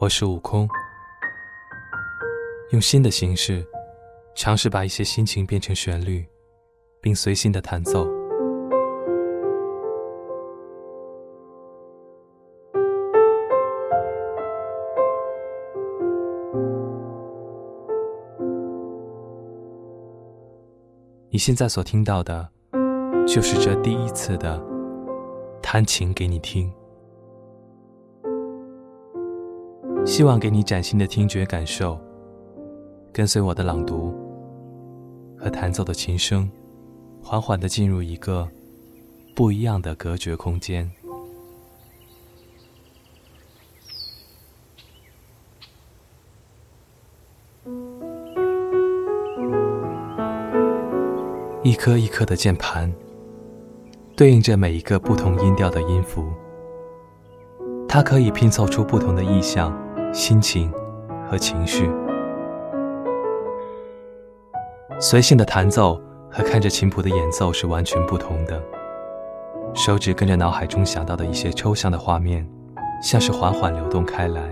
我是悟空，用新的形式尝试把一些心情变成旋律，并随心的弹奏。你现在所听到的，就是这第一次的弹琴给你听。希望给你崭新的听觉感受，跟随我的朗读和弹奏的琴声，缓缓的进入一个不一样的隔绝空间。一颗一颗的键盘，对应着每一个不同音调的音符，它可以拼凑出不同的意象。心情和情绪，随性的弹奏和看着琴谱的演奏是完全不同的。手指跟着脑海中想到的一些抽象的画面，像是缓缓流动开来，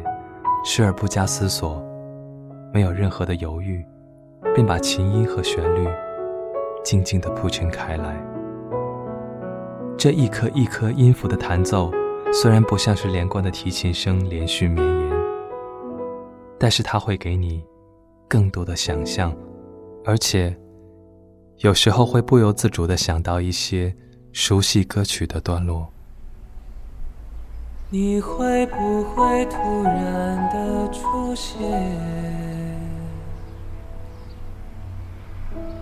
时而不加思索，没有任何的犹豫，便把琴音和旋律静静地铺陈开来。这一颗一颗音符的弹奏，虽然不像是连贯的提琴声连续绵延。但是它会给你更多的想象，而且有时候会不由自主的想到一些熟悉歌曲的段落。你会不会突然的出现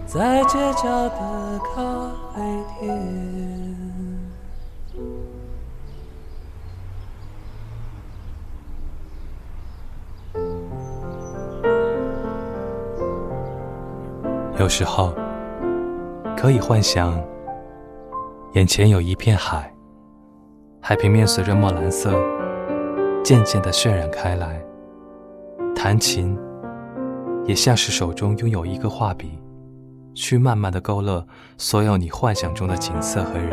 在街角的咖啡店？有时候，可以幻想眼前有一片海，海平面随着墨蓝色渐渐的渲染开来。弹琴也像是手中拥有一个画笔，去慢慢的勾勒所有你幻想中的景色和人。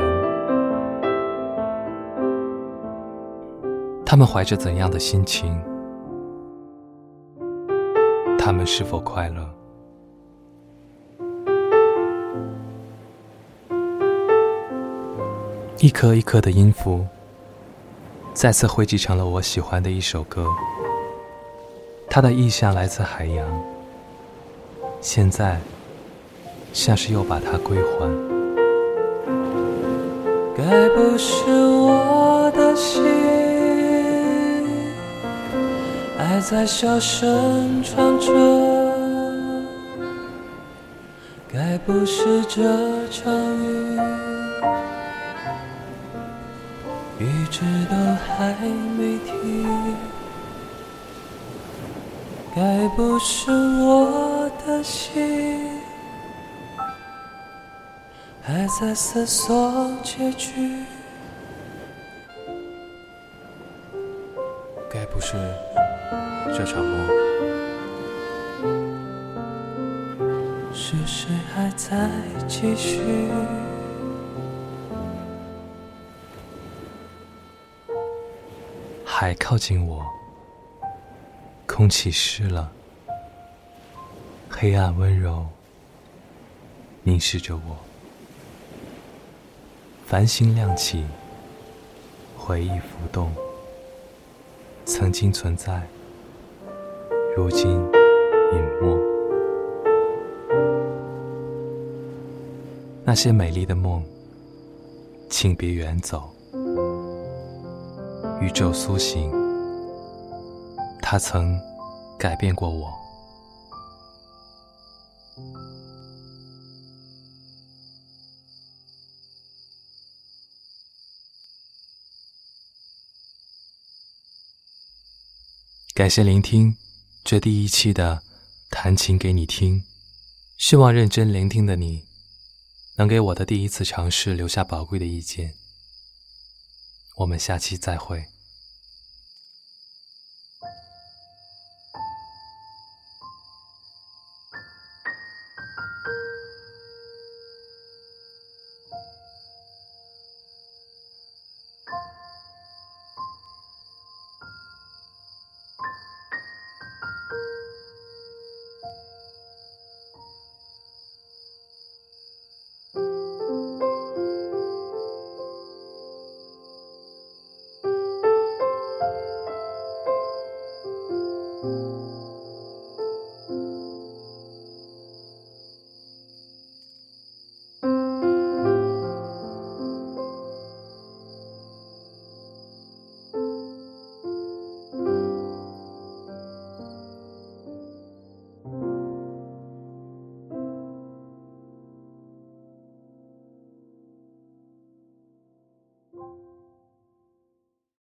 他们怀着怎样的心情？他们是否快乐？一颗一颗的音符，再次汇集成了我喜欢的一首歌。它的意象来自海洋，现在像是又把它归还。该不是我的心，爱在小声唱着。该不是这场雨。一直都还没停，该不是我的心还在思索结局？该不是这场梦是谁还在继续？海靠近我，空气湿了，黑暗温柔凝视着我，繁星亮起，回忆浮动，曾经存在，如今隐没，那些美丽的梦，请别远走。宇宙苏醒，它曾改变过我。感谢聆听这第一期的弹琴给你听，希望认真聆听的你能给我的第一次尝试留下宝贵的意见。我们下期再会。